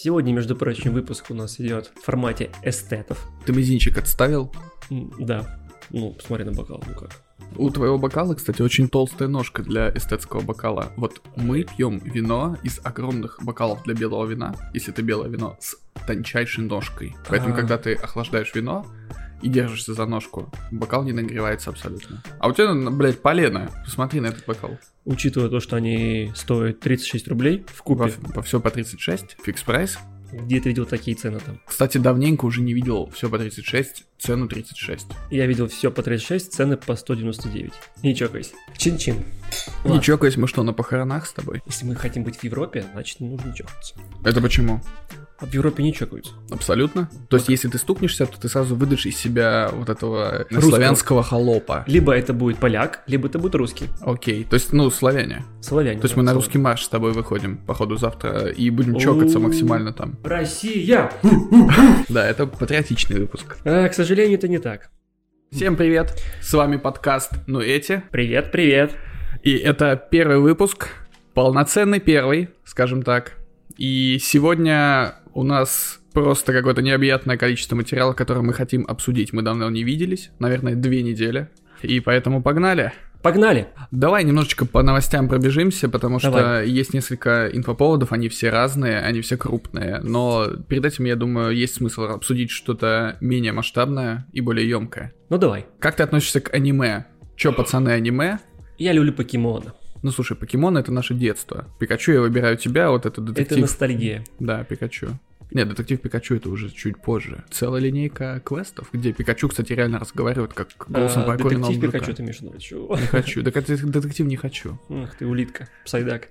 Сегодня, между прочим, выпуск у нас идет в формате эстетов. Ты мизинчик отставил? Да. Ну, посмотри на бокал, ну как. У твоего бокала, кстати, очень толстая ножка для эстетского бокала. Вот мы пьем вино из огромных бокалов для белого вина, если это белое вино, с тончайшей ножкой. Поэтому, А. когда ты охлаждаешь вино и держишься за ножку, бокал не нагревается абсолютно. А у тебя, ну, блядь, полено. Посмотри на этот бокал. Учитывая то, что они стоят 36 рублей в купе, Во, все по 36, фикс прайс. где ты видел такие цены там? Кстати, давненько уже не видел все по 36, цену 36. Я видел все по 36, цены по 199. Не чокайся. Чин-чин. Не Ладно. чокаясь, мы что, на похоронах с тобой? Если мы хотим быть в Европе, значит не нужно чокаться. Это почему? А в Европе не чокаются. Абсолютно. То есть, если ты стукнешься, то ты сразу выдашь из себя вот этого Русского. славянского холопа. Либо это будет поляк, либо это будет русский. Окей. То есть, ну, славяне. Славянин. То есть мы на русский марш с тобой выходим, походу, завтра, и будем чокаться максимально там. Россия! Да, это патриотичный выпуск. А, к сожалению, это не так. Всем привет, с вами подкаст «Ну эти», Привет, привет. и это первый выпуск, полноценный первый, скажем так. И сегодня у нас просто какое-то необъятное количество материала, который мы хотим обсудить. Мы давно не виделись, наверное, две недели, и поэтому погнали. Погнали. Давай немножечко по новостям пробежимся, потому что Давай. есть несколько инфоповодов, они все разные, они все крупные, но перед этим, я думаю, есть смысл обсудить что-то менее масштабное и более емкое. Ну давай. Как ты относишься к аниме? Чё, пацаны, аниме? Я люблю покемона. Ну слушай, покемон это наше детство. Пикачу я выбираю тебя, вот это Это детектив. ностальгия. Да, Пикачу. Нет, детектив Пикачу это уже чуть позже. Целая линейка квестов, где Пикачу, кстати, реально разговаривает как голосом А, покоренного детектив. Пикачу ты имеешь в виду? Не хочу. Так это детектив не хочу. Ах ты, улитка, псайдак.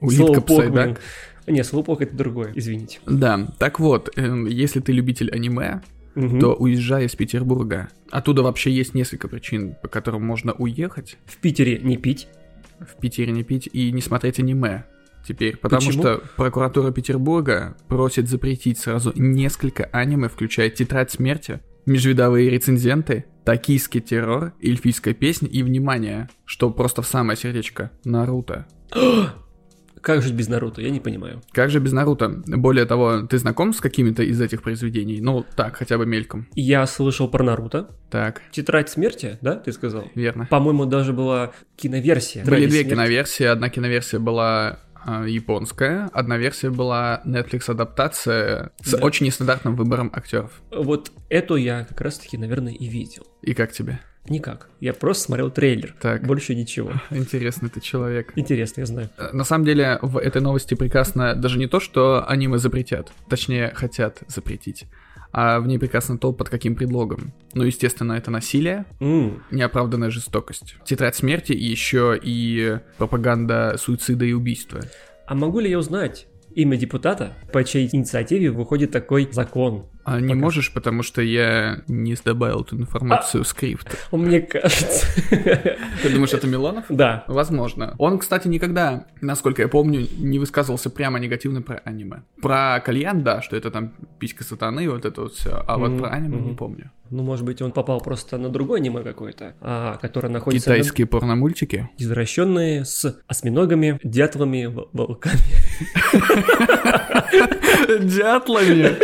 Улитка Псайдак. Не, слоупок это другое, извините. Да, так вот, эм, если ты любитель аниме, Мгм. то уезжай из Петербурга. Оттуда вообще есть несколько причин, по которым можно уехать. В Питере не пить. В Питере не пить и не смотреть аниме. Теперь, потому Почему? что прокуратура Петербурга просит запретить сразу несколько аниме, включая «Тетрадь смерти», межвидовые рецензенты, «Токийский террор», «Эльфийская песня» и, внимание, что просто в самое сердечко, «Наруто». Как жить без Наруто, я не понимаю. Как же без Наруто? Более того, ты знаком с какими-то из этих произведений? Ну, так, хотя бы мельком. Я слышал про Наруто. Так, Тетрадь смерти, да, ты сказал? верно. По-моему, даже была киноверсия. Были две смерти. киноверсии. Одна киноверсия была японская, одна версия была Netflix адаптация с Да. очень нестандартным выбором актеров. Вот эту я как раз-таки, наверное, и видел. И как тебе? Никак. Я просто смотрел трейлер. Так. Больше ничего. Интересный ты человек. Интересно, я знаю. Э, На самом деле, в этой новости прекрасно даже не то, что аниме запретят, точнее, хотят запретить, а в ней прекрасно то, под каким предлогом. Ну, естественно, это насилие, М, неоправданная жестокость, тетрадь смерти и еще и пропаганда суицида и убийства. А могу ли я узнать имя депутата, по чьей инициативе выходит такой закон? А не Пока. можешь, потому что я не добавил эту информацию в скрипт. Мне кажется. Ты думаешь, это Милонов? Да. Возможно. Он, кстати, никогда, насколько я помню, не высказывался прямо негативно про аниме. Про кальян, да, что это там писька сатаны, вот это вот все. А вот Мгм, про аниме не мгм. помню. Ну, может быть, он попал просто на другой аниме какой-то, а, который находится на- Китайские порномультики. извращенные с осьминогами, дятлами, вол- волками. Дятлами.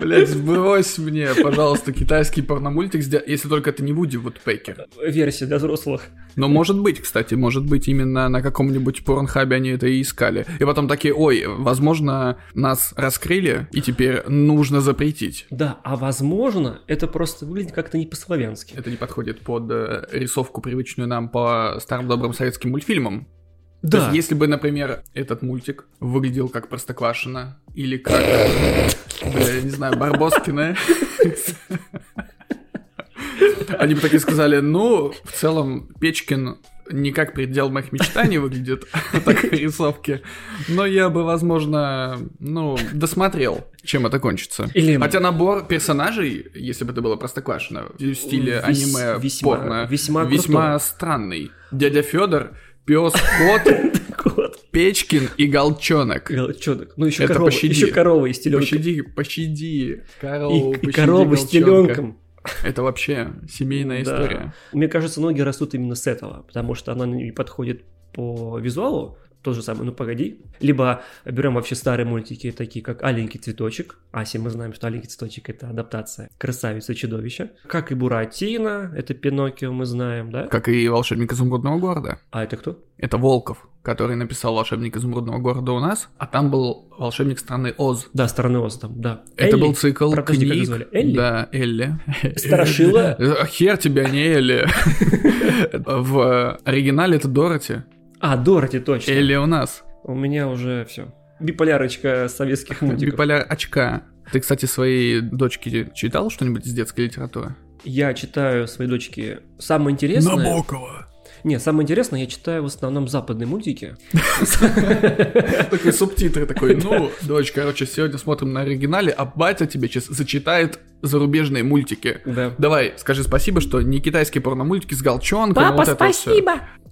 Блять, сбрось мне, пожалуйста, китайский порномультик, если только это не Вуди Вудпекер. Версия для взрослых. Но может быть, кстати, может быть, именно на каком-нибудь порнхабе они это и искали. И потом такие, ой, возможно, нас раскрыли, и теперь нужно запретить. Да, а возможно, это просто выглядит как-то не по-славянски. Это не подходит под э, рисовку, привычную нам по старым добрым советским мультфильмам. То Да. есть, если бы, например, этот мультик выглядел как Простоквашино, или как, бля, я не знаю, Барбоскины, они бы такие сказали, ну, в целом, Печкин не как предел моих мечтаний выглядит в такой рисовке, но я бы, возможно, ну, досмотрел, чем это кончится. Или- Хотя набор персонажей, если бы это было Простоквашино, в стиле Вес- аниме весьма- порно, весьма весьма странный. Дядя Федор, пес, кот. Печкин и Голчонок. Галчонок. Ну, еще Это корова, пощади. еще корова и стеленка. Пощади, пощади, корову, И, пощади корова с теленком. Это вообще семейная Да. история. Мне кажется, ноги растут именно с этого, потому что она не подходит по визуалу, тот же самый «Ну погоди». Либо берем вообще старые мультики, такие как «Аленький цветочек». Аси, мы знаем, что «Аленький цветочек» — это адаптация «Красавица и чудовище». Как и «Буратино», это «Пиноккио», мы знаем, да? Как и «Волшебник изумрудного города». А это кто? Это Волков, который написал «Волшебник изумрудного города» у нас, а там был «Волшебник страны Оз». Да, страны Оз там, да. Это Элли? был цикл Про- подожди, как книг. звали? Элли? Да, Элли. Страшила? Э, Хер тебя, не Элли. В оригинале это Дороти. А, Дороти, точно. Элли у нас. У меня уже все. Биполярочка советских мультиков. Биполяр очка. Ты, кстати, своей дочке читал что-нибудь из детской литературы? Я читаю своей дочке самое интересное. Набокова. Не, самое интересное, я читаю в основном западные мультики. Такой субтитры такой, ну, дочь, короче, сегодня смотрим на оригинале, а батя тебе сейчас зачитает зарубежные мультики. Да. Давай, скажи спасибо, что не китайские порномультики с галчонком. это вот всё.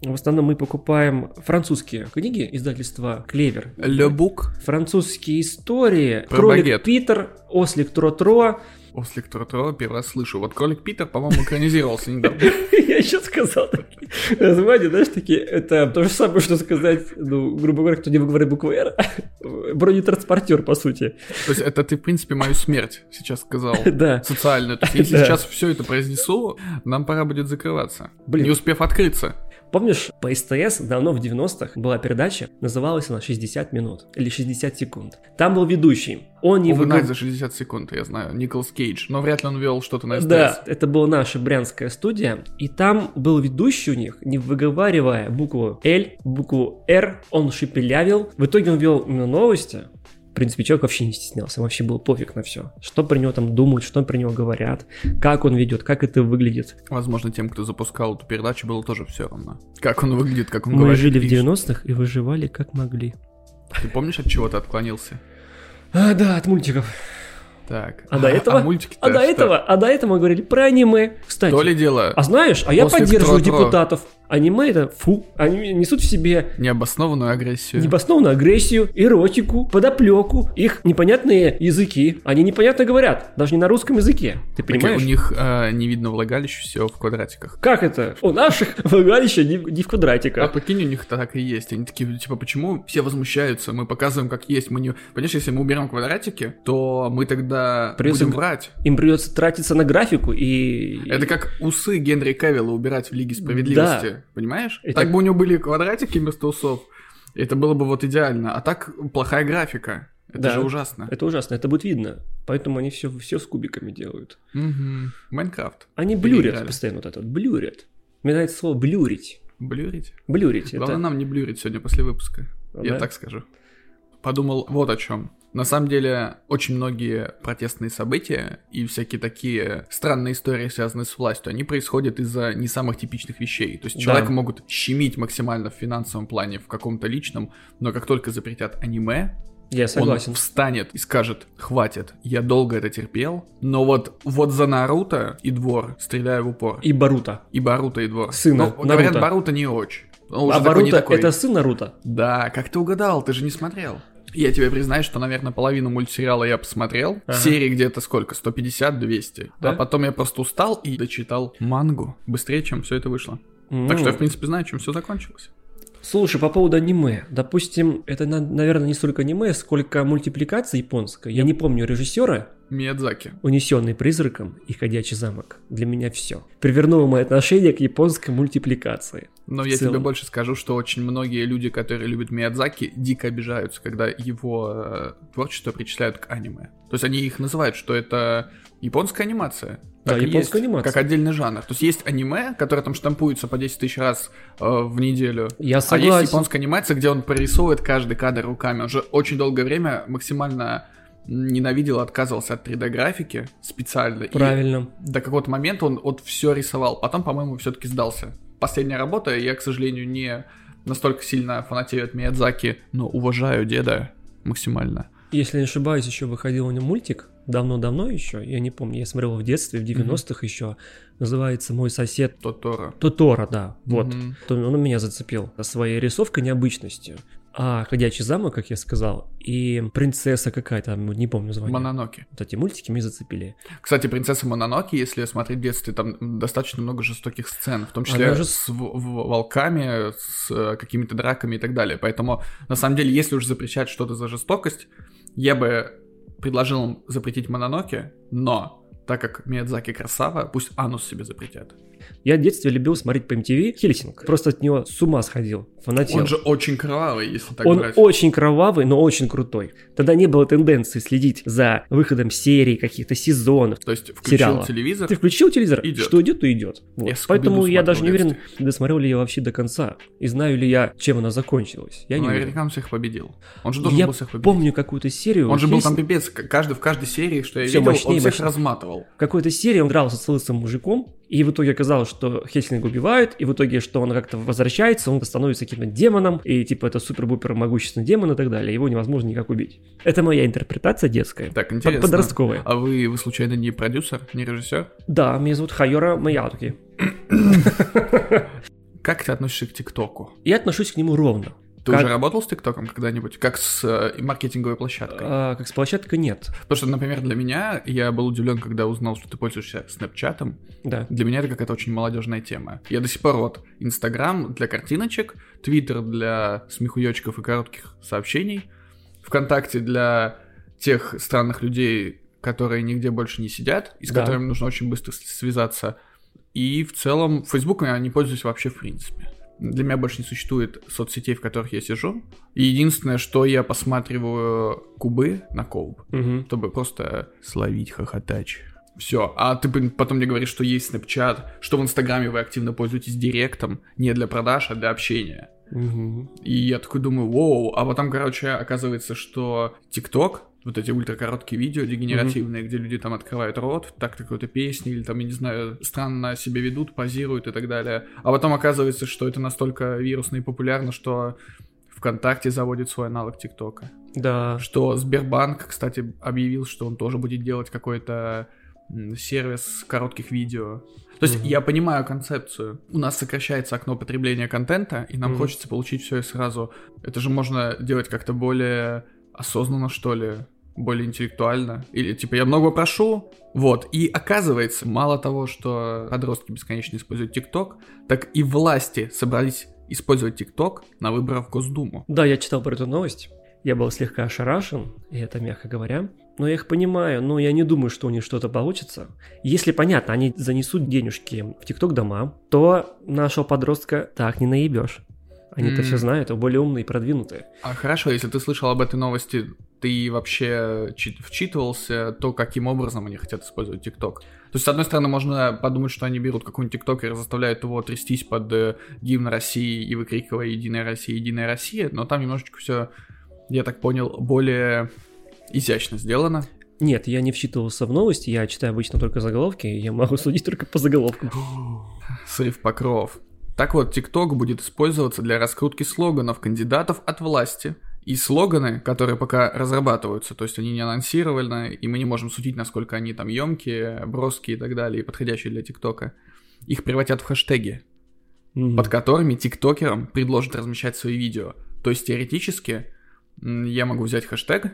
В основном мы покупаем французские книги издательства Клевер. Book. Французские истории. Про Кролик багет. Питер, Ослик Тро-Тро. Ослик Тро-Тро, первый раз слышу. Вот Кролик Питер, по-моему, экранизировался недавно. Я еще сказал такие названия, знаешь, такие, это то же самое, что сказать, ну, грубо говоря, кто не выговорит букву «Р», бронетранспортер, по сути. То есть это ты, в принципе, мою смерть сейчас сказал. Да. Социальную. То есть если сейчас все это произнесу, нам пора будет закрываться. Блин. Не успев открыться. Помнишь, по СТС давно в 90-х была передача, называлась она «60 минут» или «60 секунд». Там был ведущий. Он не выгов- за 60 секунд, я знаю. Николас Кейдж. Но вряд ли он вел что-то на СТС. Да, это была наша брянская студия, и там был ведущий у них, не выговаривая букву L, букву R, он шепелявил. В итоге он вел новости. В принципе, человек вообще не стеснялся, вообще был пофиг на все. Что про него там думают, что про него говорят, как он ведет, как это выглядит. Возможно, тем, кто запускал эту передачу, было тоже все равно. Как он выглядит, как он Мы говорит. жили в лично. 90-х и выживали как могли. Ты помнишь, от чего ты отклонился? А, да, от мультиков. Так. А до этого? мультики А до этого, а до этого мы говорили про аниме. Кстати, То ли дело а знаешь, а я поддерживаю депутатов. Аниме это фу, они несут в себе необоснованную агрессию. Необоснованную агрессию, эротику, подоплеку, их непонятные языки. Они непонятно говорят, даже не на русском языке. Ты Так понимаешь? у них э, не видно влагалища, все в квадратиках. Как это? У наших влагалища не, не в А квадратиках. прикинь, у них так и есть. Они такие, типа, почему все возмущаются? Мы показываем, как есть. Мы не... Понимаешь, если мы уберем квадратики, то мы тогда Придется будем врать. Им придется тратиться на графику и... Это как усы Генри Кавилла убирать в Лиге Справедливости. Понимаешь? Это- Так бы у него были квадратики вместо усов. Это было бы вот идеально. А так плохая графика. Это Да. же ужасно. Это ужасно, это будет видно. Поэтому они все, все с кубиками делают. Мгм. Майнкрафт. Они блюрят Переиграли. постоянно вот это вот, блюрят. Мне нравится слово блюрить. Блюрить? Блюрить. Главное это... нам не блюрить сегодня после выпуска. Я Да? так скажу. Подумал вот о чем. На самом деле, очень многие протестные события и всякие такие странные истории, связанные с властью, они происходят из-за не самых типичных вещей. То есть Да. человека могут щемить максимально в финансовом плане, в каком-то личном, но как только запретят аниме, Я согласен. он встанет и скажет, хватит, я долго это терпел, но вот, вот за Наруто и двор стреляю в упор. И Барута. И Баруто и двор. Сына говорят, Наруто. Баруто не очень. Он а такой Барута такой. это сын Наруто? Да, как ты угадал, ты же не смотрел. Я тебе признаюсь, что, наверное, половину мультсериала я посмотрел. Ага. Серии где-то сколько? 150-200. Да? А потом я просто устал и дочитал мангу быстрее, чем все это вышло. Так что я, в принципе, знаю, чем все закончилось. Слушай, по поводу аниме. Допустим, это, на- наверное, не столько аниме, сколько мультипликация японская. Я не помню режиссера, Миядзаки. унесенный призраком и ходячий замок. Для меня все. Привернуло мое отношение к японской мультипликации. Но я целом. тебе больше скажу, что очень многие люди, которые любят Миядзаки, дико обижаются, когда его э, творчество причисляют к аниме. То есть они их называют, что это японская анимация. Так и японская есть, анимация. Как отдельный жанр. То есть есть аниме, которое там штампуется по 10 тысяч раз э, в неделю. Я А согласен. есть японская анимация, где он прорисовывает каждый кадр руками. Он же очень долгое время максимально ненавидел, отказывался от 3D-графики специально. И Правильно. до какого-то момента он вот все рисовал. Потом, по-моему, все-таки сдался. Последняя работа, я, к сожалению, не настолько сильно фанатею от Миядзаки, но уважаю деда максимально. Если не ошибаюсь, еще выходил у него мультик. Давно-давно еще, я не помню, я смотрел в детстве, в 90-х еще. Называется «Мой сосед Тоторо. Тотора», да, вот. То он меня зацепил своей рисовкой необычностью. А, «Ходячий замок», как я сказал, и «Принцесса» какая-то, не помню название. Мононоки. Вот эти мультики меня зацепили. Кстати, «Принцесса Мононоки», если смотреть в детстве, там достаточно много жестоких сцен, в том числе Она же- с волками, с э, какими-то драками и так далее. Поэтому, на самом деле, если уж запрещать что-то за жестокость, я бы предложил им запретить Мононоки, но так как Миядзаки красава, пусть анус себе запретят. Я в детстве любил смотреть по MTV Хельсинг. Просто от него с ума сходил, фанател. Он же очень кровавый, если так Он брать. очень кровавый, но очень крутой. Тогда не было тенденции следить за выходом серий, каких-то сезонов. То есть включил сериала. телевизор, Ты включил телевизор, Идет. что идет, то идет. Вот. Я Поэтому я даже не уверен, досмотрел ли я вообще до конца. И знаю ли я, чем она закончилась. Я не уверен. наверняка он всех победил. Он же должен Я был всех победить. помню какую-то серию. Он же был там Хельсинг- пипец, каждый, в каждой серии, что я Всё видел, мощнее он всех мощнее. разматывал. В какой-то серии он дрался с лысым мужиком, и в итоге оказалось, что Хельсинга убивают, и в итоге, что он как-то возвращается, он становится каким-то демоном, и типа это супер-бупер могущественный демон и так далее, его невозможно никак убить. Это моя интерпретация детская. Так, интересно. Подростковая. А вы, вы случайно не продюсер, не режиссер? Да, меня зовут Хайора Маятуки. Как ты относишься к ТикТоку? Я отношусь к нему ровно. Ты Как- уже работал с ТикТоком когда-нибудь? Как с э, маркетинговой площадкой? А, как с площадкой нет. Потому что, например, для меня, я был удивлен, когда узнал, что ты пользуешься Снэпчатом. Да. Для меня это какая-то очень молодежная тема. Я до сих пор вот Инстаграм для картиночек, Твиттер для смехуёчков и коротких сообщений, ВКонтакте для тех странных людей, которые нигде больше не сидят, и с Да. которыми нужно очень быстро связаться. И в целом Фейсбуком я не пользуюсь вообще в принципе. Для меня больше не существует соцсетей, в которых я сижу. И единственное, что я посматриваю кубы на колб, Мгм. чтобы просто словить хохотач. Все. А ты потом мне говоришь, что есть Snapchat, что в Инстаграме вы активно пользуетесь директом, не для продаж, а для общения. Мгм. И я такой думаю, вау, а потом, короче, оказывается, что ТикТок, вот эти ультракороткие видео дегенеративные, где люди там открывают рот, так какой-то песни, или там, я не знаю, странно себя ведут, позируют и так далее. А потом оказывается, что это настолько вирусно и популярно, что ВКонтакте заводит свой аналог ТикТока. Да. Что Сбербанк, кстати, объявил, что он тоже будет делать какой-то сервис коротких видео. То есть Мгм. я понимаю концепцию. У нас сокращается окно потребления контента, и нам Мгм. хочется получить все и сразу. Это же можно делать как-то более осознанно, что ли, более интеллектуально. Или типа я много прошу, вот. И оказывается, мало того, что подростки бесконечно используют ТикТок, так и власти собрались использовать ТикТок на выборах в Госдуму. Да, я читал про эту новость. Я был слегка ошарашен, и это мягко говоря. Но я их понимаю, но я не думаю, что у них что-то получится. Если, понятно, они занесут денежки в ТикТок дома, то нашего подростка так не наебешь. Они-то М. все знают, а более умные и продвинутые. А хорошо, если ты слышал об этой новости, ты вообще чит- вчитывался, то каким образом они хотят использовать ТикТок? То есть, с одной стороны, можно подумать, что они берут какой-нибудь ТикТок и заставляют его трястись под э, гимн России и выкрикивая «Единая Россия, Единая Россия», но там немножечко все, я так понял, более изящно сделано. Нет, я не вчитывался в новости, я читаю обычно только заголовки, я могу судить только по заголовкам. Срыв покров. Так вот, ТикТок будет использоваться для раскрутки слоганов кандидатов от власти. И слоганы, которые пока разрабатываются, то есть они не анонсированы, и мы не можем судить, насколько они там емкие, броские и так далее, и подходящие для ТикТока, их превратят в хэштеги, Мгм. под которыми тиктокерам предложат размещать свои видео. То есть теоретически я могу взять хэштег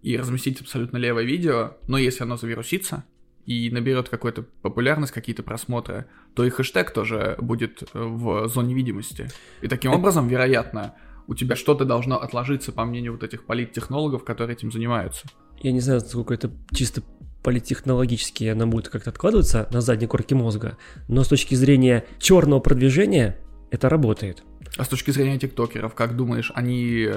и разместить абсолютно левое видео, но если оно завирусится и наберет какую-то популярность, какие-то просмотры, то и хэштег тоже будет э, в зоне видимости. И таким образом, вероятно, у тебя что-то должно отложиться, по мнению вот этих политтехнологов, которые этим занимаются. Я не знаю, насколько это чисто политтехнологически она будет как-то откладываться на задней корке мозга, но с точки зрения черного продвижения это работает. А с точки зрения тиктокеров, как думаешь, они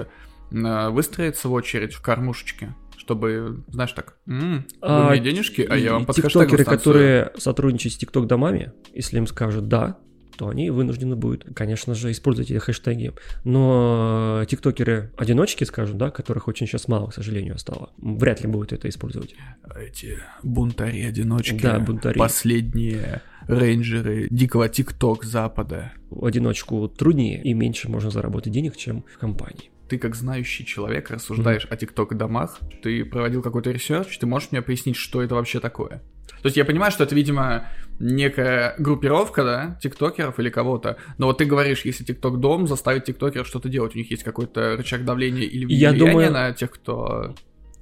э, выстроятся в очередь в кормушечке? Чтобы, знаешь, так, «М, вы А, мне денежки, а я вам под Тиктокеры, станцую». которые сотрудничают с тикток-домами, если им скажут «да», то они вынуждены будут, конечно же, использовать эти хэштеги. Но тиктокеры-одиночки, скажем, да, которых очень сейчас мало, к сожалению, стало, вряд ли будут это использовать. Эти бунтари-одиночки, Да, бунтари. последние рейнджеры дикого TikTok запада. В одиночку труднее и меньше можно заработать денег, чем в компании. Ты как знающий человек рассуждаешь о TikTok-домах, ты проводил какой-то research, ты можешь мне пояснить, что это вообще такое? То есть я понимаю, что это, видимо, некая группировка, да, тиктокеров или кого-то. Но вот ты говоришь, если TikTok дом заставит тиктокеров что-то делать, у них есть какой-то рычаг давления или Я влияния думаю- на тех, кто...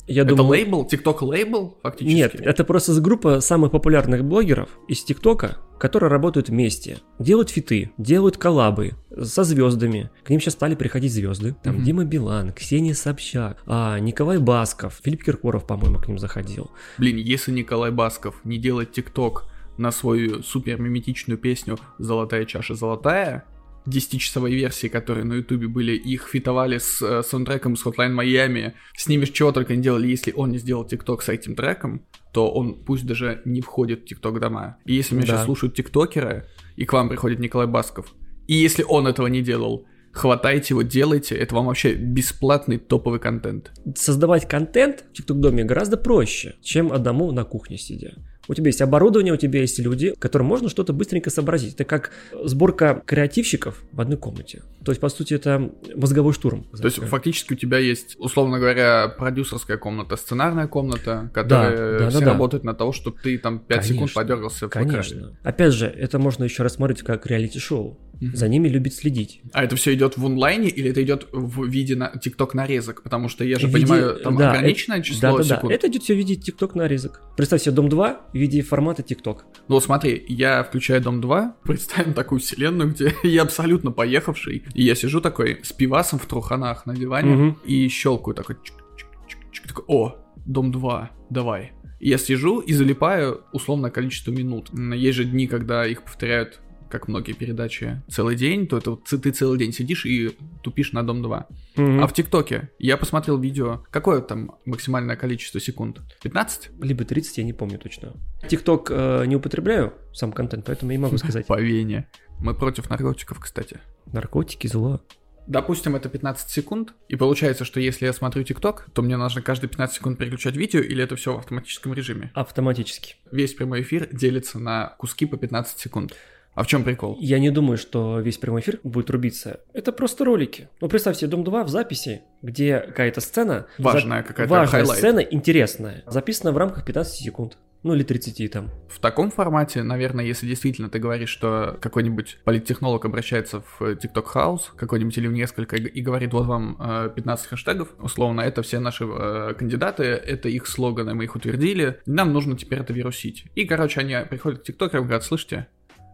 Я это думаю... лейбл? Тикток лейбл фактически? Нет, это просто группа самых популярных блогеров из ТикТока, которые работают вместе, делают фиты, делают коллабы со звездами. К ним сейчас стали приходить звезды. Там Мгм. Дима Билан, Ксения Собчак, а, Николай Басков, Филипп Киркоров, по-моему, к ним заходил. Блин, если Николай Басков не делает тикток на свою супер миметичную песню «Золотая чаша золотая», 10-часовой версии, которые на ютубе были, их фитовали с э, саундтреком с Hotline Miami, с ними чего только не делали, если он не сделал тикток с этим треком, то он пусть даже не входит в тикток дома. И если меня Да. сейчас слушают тиктокеры, и к вам приходит Николай Басков, и если он этого не делал, хватайте его, делайте, это вам вообще бесплатный топовый контент. Создавать контент в ТикТок-доме гораздо проще, чем одному на кухне сидя. У тебя есть оборудование, у тебя есть люди, которым можно что-то быстренько сообразить. Это как сборка креативщиков в одной комнате. То есть, по сути, это мозговой штурм. То есть фактически у тебя есть, условно говоря, продюсерская комната, сценарная комната, которая да, все да, да. работает на того, чтобы ты там 5 Конечно, секунд подергался в экране. Конечно. Опять же, это можно еще рассмотреть как реалити-шоу. Мгм. За ними любит следить. А это все идет в онлайне или это идет в виде на тикток нарезок? Потому что я же виде- понимаю, там да, ограниченное это- число да, да, секунд. Да. Это идет все в виде ТикТок нарезок. Представь себе Дом 2 в виде формата ТикТок. Ну вот смотри, я включаю Дом 2, представим такую вселенную, где я абсолютно поехавший, и я сижу такой с пивасом в труханах на диване Мгм. и щелкаю такой, чик-чик-чик-чик, такой, о, Дом 2, давай. Я сижу и залипаю условное количество минут. Есть же дни, когда их повторяют как многие передачи, целый день, то это вот ты целый день сидишь и тупишь на Дом 2. А в ТикТоке я посмотрел видео, какое там максимальное количество секунд? 15? Либо 30, я не помню точно. ТикТок э, не употребляю, сам контент, поэтому я не могу сказать. По вене. Мы против наркотиков, кстати. Наркотики, зло. Допустим, это 15 секунд, и получается, что если я смотрю TikTok, то мне нужно каждые 15 секунд переключать видео, или это все в автоматическом режиме? Автоматически. Весь прямой эфир делится на куски по 15 секунд. А в чем прикол? Я не думаю, что весь прямой эфир будет рубиться. Это просто ролики. Ну, представь себе Дом 2 в записи, где какая-то сцена... Важная за- какая-то Важная highlight. сцена, интересная. Записана в рамках 15 секунд. Ну, или 30 там. В таком формате, наверное, если действительно ты говоришь, что какой-нибудь политтехнолог обращается в TikTok House, какой-нибудь или в несколько, и говорит, вот вам э, 15 хэштегов, условно, это все наши э, кандидаты, это их слоганы, мы их утвердили, нам нужно теперь это вирусить. И, короче, они приходят к тиктокерам и говорят, слышите,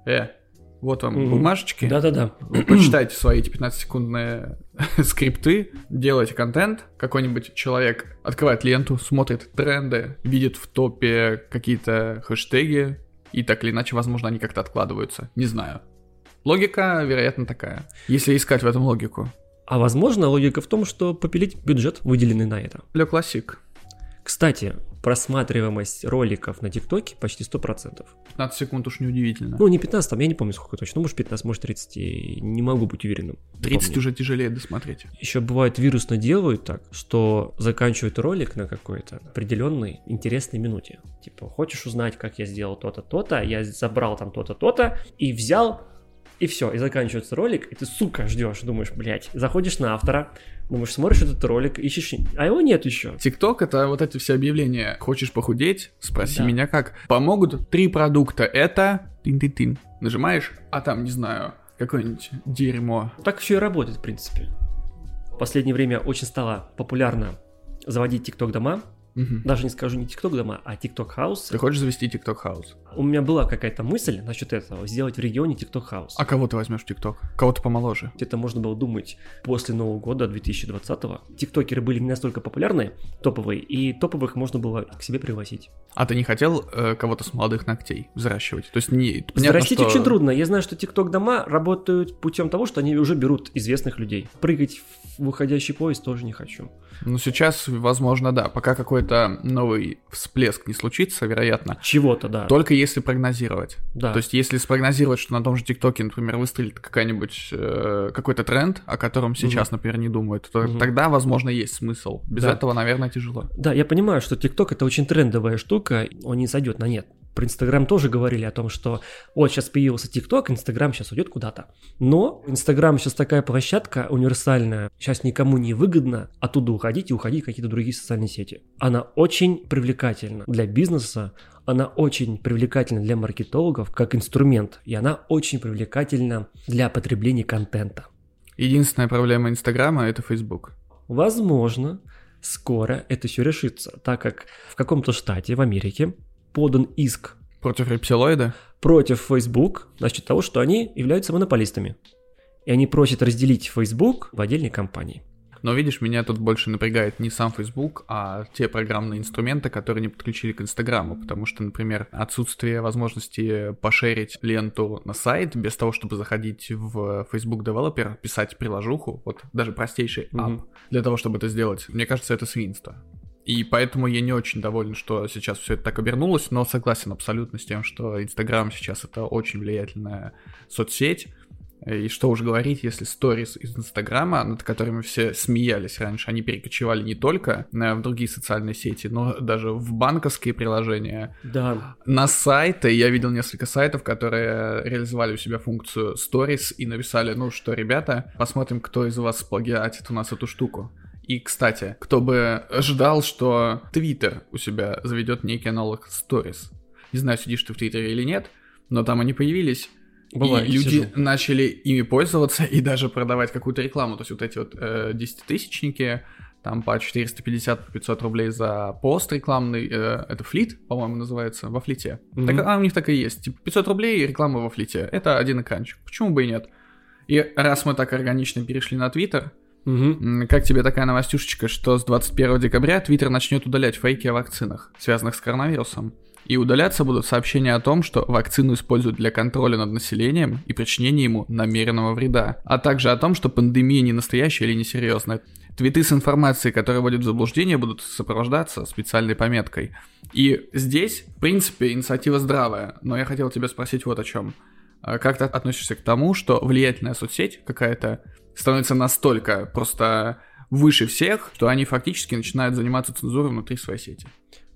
э, вот вам Мгм. бумажечки, Да-да-да. почитайте свои эти 15-секундные скрипты, делайте контент, какой-нибудь человек открывает ленту, смотрит тренды, видит в топе какие-то хэштеги, и так или иначе, возможно, они как-то откладываются. Не знаю. Логика, вероятно, такая. Если искать в этом логику. А возможно, логика в том, что попилить бюджет, выделенный на это. Ле классик. Кстати, просматриваемость роликов на ТикТоке почти 100%. 15 секунд уж неудивительно. Ну, не 15, там я не помню сколько точно. Ну, может 15, может 30, и не могу быть уверенным. Не 30 помню. уже тяжелее досмотреть. Еще бывает вирусно делают так, что заканчивают ролик на какой-то определенной интересной минуте. Типа, хочешь узнать, как я сделал то-то, то-то, я забрал там то-то, то-то, и взял, и все, и заканчивается ролик, и ты, сука, ждешь, думаешь, блядь, заходишь на автора, думаешь, смотришь этот ролик, ищешь, а его нет еще. ТикТок это вот эти все объявления. Хочешь похудеть? Спроси Да. меня как. Помогут три продукта. Это тин-тин-тин. Нажимаешь, а там, не знаю, какое-нибудь дерьмо. Так все и работает, в принципе. В последнее время очень стало популярно заводить TikTok дома. Мгм. Даже не скажу не TikTok дома, а TikTok house. Ты хочешь завести TikTok house? У меня была какая-то мысль насчет этого, сделать в регионе TikTok house. А кого ты возьмешь в TikTok? Кого-то помоложе. Это можно было думать после Нового года 2020-го. Тиктокеры были не настолько популярны, топовые, и топовых можно было к себе пригласить. А ты не хотел э, кого-то с молодых ногтей взращивать? То есть не понятно, Взрастить что- очень трудно. Я знаю, что TikTok дома работают путем того, что они уже берут известных людей. Прыгать в выходящий поезд тоже не хочу. Ну сейчас, возможно, да. Пока какой-то новый всплеск не случится, вероятно. Чего-то, да. Только если прогнозировать. да. То есть, если спрогнозировать, что на том же ТикТоке, например, выстрелит какая-нибудь э, какой-то тренд, о котором сейчас, например, не думают, то Мгм. тогда, возможно, есть смысл. Без Да. этого, наверное, тяжело. Да, я понимаю, что ТикТок это очень трендовая штука, он не сойдет на нет. Про Инстаграм тоже говорили о том, что вот сейчас появился ТикТок, Инстаграм сейчас уйдет куда-то. Но Инстаграм сейчас такая площадка универсальная, сейчас никому не выгодно оттуда уходить и уходить в какие-то другие социальные сети. Она очень привлекательна для бизнеса, она очень привлекательна для маркетологов как инструмент, и она очень привлекательна для потребления контента. Единственная проблема Инстаграма — это Facebook. Возможно, скоро это все решится, так как в каком-то штате в Америке подан иск Против рептилоида? против Facebook насчет того, что они являются монополистами. И они просят разделить Facebook в отдельной компании. Но видишь, меня тут больше напрягает не сам Facebook, а те программные инструменты, которые не подключили к Инстаграму, потому что, например, отсутствие возможности пошерить ленту на сайт без того, чтобы заходить в Facebook Developer, писать приложуху, вот даже простейший ап, Мгм. для того, чтобы это сделать, мне кажется, это свинство. И поэтому я не очень доволен, что сейчас все это так обернулось, но согласен абсолютно с тем, что Инстаграм сейчас это очень влиятельная соцсеть. И что уж говорить, если сторис из Инстаграма, над которыми все смеялись раньше, они перекочевали не только э, в другие социальные сети, но даже в банковские приложения, Да, на сайты. Я видел несколько сайтов, которые реализовали у себя функцию сторис и написали, ну что, ребята, посмотрим, кто из вас сплагиатит у нас эту штуку. И, кстати, кто бы ждал, что Твиттер у себя заведет некий аналог Stories. Не знаю, сидишь ты в Твиттере или нет, но там они появились. бывает, и люди сижу. начали ими пользоваться и даже продавать какую-то рекламу. То есть вот эти вот э, десятитысячники, там по 450-500 рублей за пост рекламный, э, это флит, по-моему, называется, во флите. Мгм. Так, а у них так и есть. Типа 500 рублей реклама во флите. Это один экранчик. Почему бы и нет? И раз мы так органично перешли на Твиттер, М, как тебе такая новостюшечка, что с 21 декабря Твиттер начнет удалять фейки о вакцинах, связанных с коронавирусом? И удаляться будут сообщения о том, что вакцину используют для контроля над населением и причинения ему намеренного вреда, а также о том, что пандемия не настоящая или несерьезная. Твиты с информацией, которая вводит в заблуждение, будут сопровождаться специальной пометкой. И здесь, в принципе, инициатива здравая, но я хотел тебя спросить вот о чем. А Как ты относишься к тому, что влиятельная соцсеть какая-то становится настолько просто выше всех, что они фактически начинают заниматься цензурой внутри своей сети?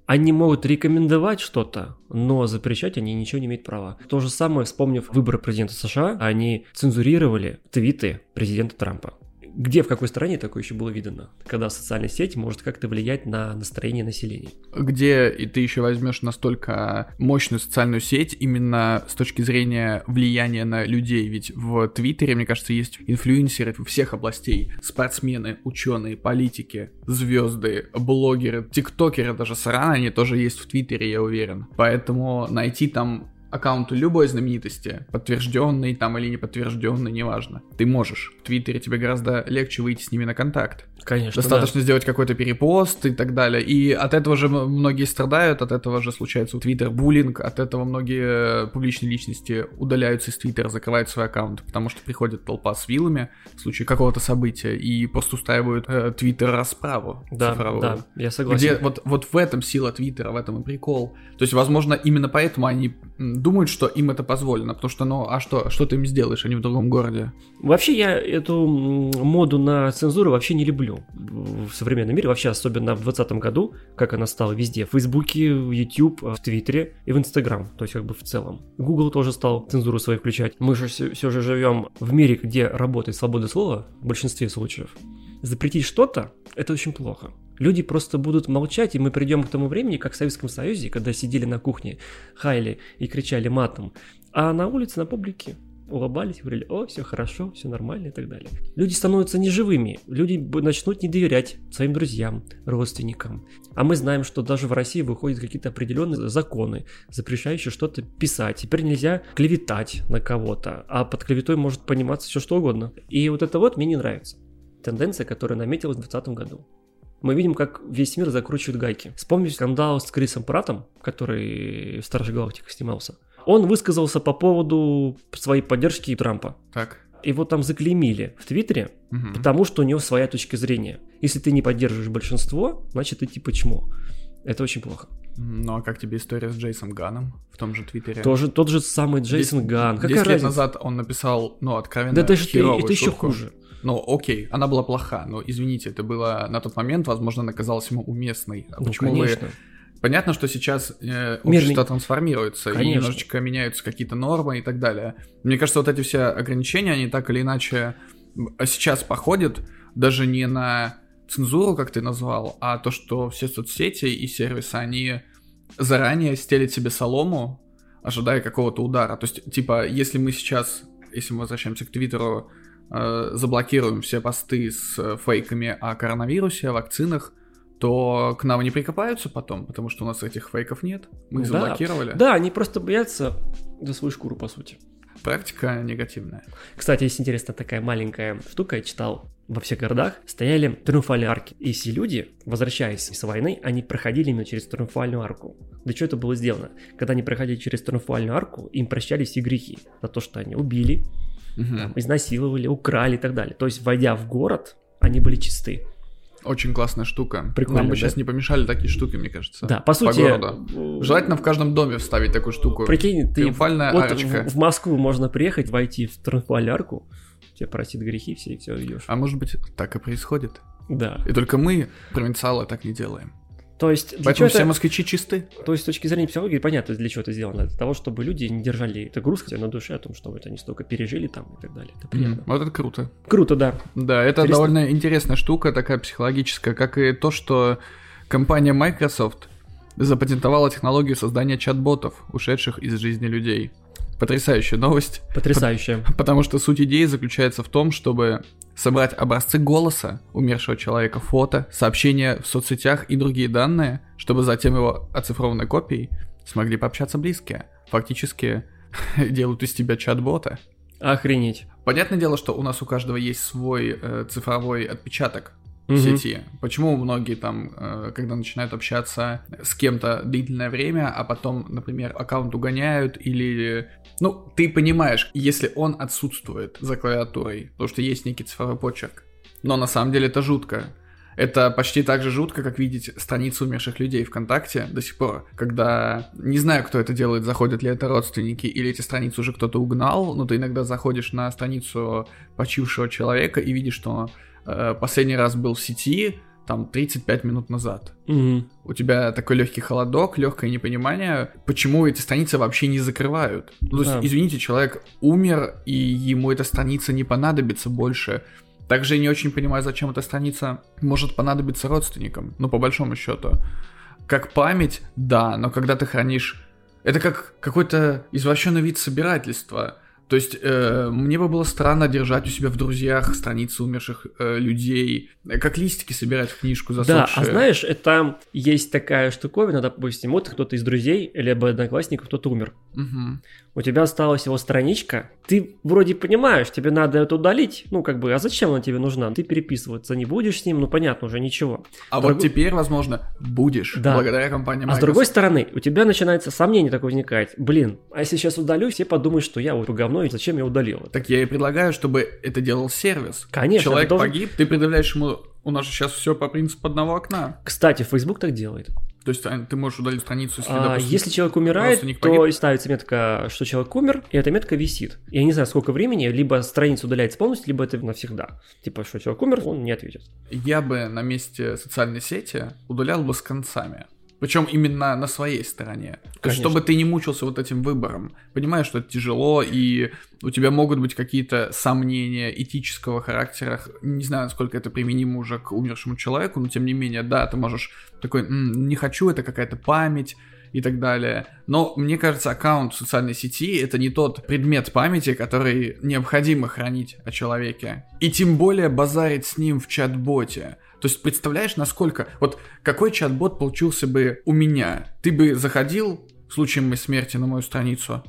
Они могут рекомендовать что-то, но запрещать они ничего не имеют права. То же самое, вспомнив выборы президента США, они цензурировали твиты президента Трампа. Где, в какой стране такое еще было видно? Когда социальная сеть может как-то влиять на настроение населения. Где и ты еще возьмешь настолько мощную социальную сеть именно с точки зрения влияния на людей? Ведь в Твиттере, мне кажется, есть инфлюенсеры всех областей. Спортсмены, ученые, политики, звезды, блогеры, тиктокеры даже сраны, они тоже есть в Твиттере, я уверен. Поэтому найти там аккаунт любой знаменитости, подтвержденный там или не подтвержденный, неважно. Ты можешь. В Твиттере тебе гораздо легче выйти с ними на контакт. Конечно, Достаточно сделать какой-то перепост и так далее. И от этого же многие страдают, от этого же случается твиттер буллинг, от этого многие э, публичные личности удаляются из твиттера, закрывают свой аккаунт, потому что приходит толпа с вилами в случае какого-то события и просто устраивают э, твиттер расправу Да, цифровую. да, я согласен. Где вот, вот в этом сила Твиттера, в этом и прикол. То есть, возможно, именно поэтому они думают, что им это позволено. Потому что, ну, а что, что ты им сделаешь, они в другом городе? Вообще я эту моду на цензуру вообще не люблю в современном мире, вообще особенно в 2020 году, как она стала везде, в Фейсбуке, в YouTube, в Твиттере и в Инстаграм, то есть как бы в целом. Google тоже стал цензуру свою включать. Мы же все же живем в мире, где работает свобода слова в большинстве случаев. Запретить что-то – это очень плохо. Люди просто будут молчать, и мы придем к тому времени, как в Советском Союзе, когда сидели на кухне, хайли и кричали матом, а на улице, на публике улыбались, говорили, о, все хорошо, все нормально и так далее. Люди становятся неживыми, люди начнут не доверять своим друзьям, родственникам. А мы знаем, что даже в России выходят какие-то определенные законы, запрещающие что-то писать. Теперь нельзя клеветать на кого-то, а под клеветой может пониматься все что угодно. И вот это вот мне не нравится. Тенденция, которая наметилась в 2020 году. Мы видим, как весь мир закручивает гайки. Вспомните скандал с Крисом Пратом, который в Старшей Галактике снимался. Он высказался по поводу своей поддержки Трампа. Так. Его там заклеймили в Твиттере, Мгм. потому что у него своя точка зрения. Если ты не поддерживаешь большинство, значит ты типа чмо. Это очень плохо. Ну а как тебе история с Джейсом Ганом в том же Твиттере? Тоже тот же самый Джейсон Ган. Какая 10 лет разница? назад он написал, ну, откровенно Да это, же ты- это еще хуже. Ну, окей, она была плоха, но извините, это было на тот момент, возможно, она казалась ему уместной. А Ну, почему конечно. вы... Понятно, что сейчас э, общество ми- трансформируется, и Конечно. немножечко меняются какие-то нормы и так далее. Мне кажется, вот эти все ограничения, они так или иначе м, сейчас походят даже не на цензуру, как ты назвал, а то, что все соцсети и сервисы, они заранее стелит себе солому, ожидая какого-то удара. То есть, типа, если мы сейчас, если мы возвращаемся к Твиттеру, заблокируем все посты с э, фейками о коронавирусе, о вакцинах, то к нам не прикопаются потом, потому что у нас этих фейков нет. Мы их Да. заблокировали. Да, они просто боятся за свою шкуру, по сути. Практика негативная. Кстати, есть интересная такая маленькая штука, я читал. Во всех городах стояли триумфальные арки. И все люди, возвращаясь с войны, они проходили именно через триумфальную арку. Для чего это было сделано? Когда они проходили через триумфальную арку, им прощались все грехи. За то, что они убили, Мгм. там, изнасиловали, украли и так далее. То есть, войдя в город, они были чисты. Очень классная штука. Прикольно, Нам бы да? сейчас не помешали такие штуки, мне кажется. Да, по сути... городу. э, Желательно в каждом доме вставить такую штуку. Прикинь, ты вот арочка. в, в Москву можно приехать, войти в триумфальную арку, тебе простит грехи все, и все, идешь. А может быть, так и происходит. Да. И только мы, провинциалы, так не делаем. То есть, для Поэтому все это- москвичи чисты. То есть, с точки зрения психологии, понятно, для чего это сделано. Для того, чтобы люди не держали это груз хотя на душе о том, что вот они столько пережили там и так далее. Это приятно. М, Вот это круто. Круто, да. Да, это Интересно. довольно интересная штука, такая психологическая, как и то, что компания Microsoft запатентовала технологию создания чат-ботов, ушедших из жизни людей. Потрясающая новость, Потрясающе. потому что суть идеи заключается в том, чтобы собрать образцы голоса умершего человека, фото, сообщения в соцсетях и другие данные, чтобы затем его оцифрованной копией смогли пообщаться близкие. Фактически делают из тебя чат-бота. Охренеть. Понятное дело, что у нас у каждого есть свой э, цифровой отпечаток Мгм. сети. Почему многие там, э, когда начинают общаться с кем-то длительное время, а потом, например, аккаунт угоняют или... Ну, ты понимаешь, если он отсутствует за клавиатурой, потому что есть некий цифровой почерк. Но на самом деле это жутко. Это почти так же жутко, как видеть страницы умерших людей ВКонтакте до сих пор, когда не знаю, кто это делает, заходят ли это родственники или эти страницы уже кто-то угнал, но ты иногда заходишь на страницу почившего человека и видишь, что э, последний раз был в сети там 35 минут назад. Мгм. У тебя такой легкий холодок, легкое непонимание, почему эти страницы вообще не закрывают. Ну, то есть, Да. извините, человек умер, и ему эта страница не понадобится больше. Также я не очень понимаю, зачем эта страница может понадобиться родственникам, ну, по большому счету. Как память, да, но когда ты хранишь... Это как какой-то извращенный вид собирательства. То есть э, мне бы было странно держать у себя в друзьях страницы умерших э, людей, э, как листики собирать в книжку Да, засохшие. а знаешь, это есть такая штуковина, допустим, вот кто-то из друзей, либо одноклассников, кто-то умер. Мгм. У тебя осталась его страничка, ты вроде понимаешь, тебе надо это удалить, ну как бы, а зачем она тебе нужна? Ты переписываться не будешь с ним, ну понятно, уже ничего. А Другой- вот теперь, возможно, будешь, Да. благодаря компании А с Microsoft. другой стороны, у тебя начинается сомнение такое возникает. Блин, а если сейчас удалю, все подумают, что я вот говно, и зачем я удалил это? Так я и предлагаю, чтобы это делал сервис. Конечно, Человек должен- погиб, ты предъявляешь ему... У нас же сейчас все по принципу одного окна. Кстати, Facebook так делает. То есть а, ты можешь удалить страницу, если, А, допустим, если человек умирает, родственник то погиб? ставится метка, что человек умер, и эта метка висит. Я не знаю, сколько времени, либо страница удаляется полностью, либо это навсегда. Типа, что человек умер, он не ответит. Я бы на месте социальной сети удалял бы с концами. Причем именно на своей стороне. То есть, чтобы ты не мучился вот этим выбором. Понимаешь, что это тяжело, и у тебя могут быть какие-то сомнения этического характера. Не знаю, насколько это применимо уже к умершему человеку, но тем не менее, да, ты можешь такой, «М, не хочу, это какая-то память и так далее. Но мне кажется, аккаунт в социальной сети это не тот предмет памяти, который необходимо хранить о человеке. И тем более базарить с ним в чат-боте. То есть представляешь, насколько... Вот какой чат-бот получился бы у меня? Ты бы заходил в случае моей смерти на мою страницу,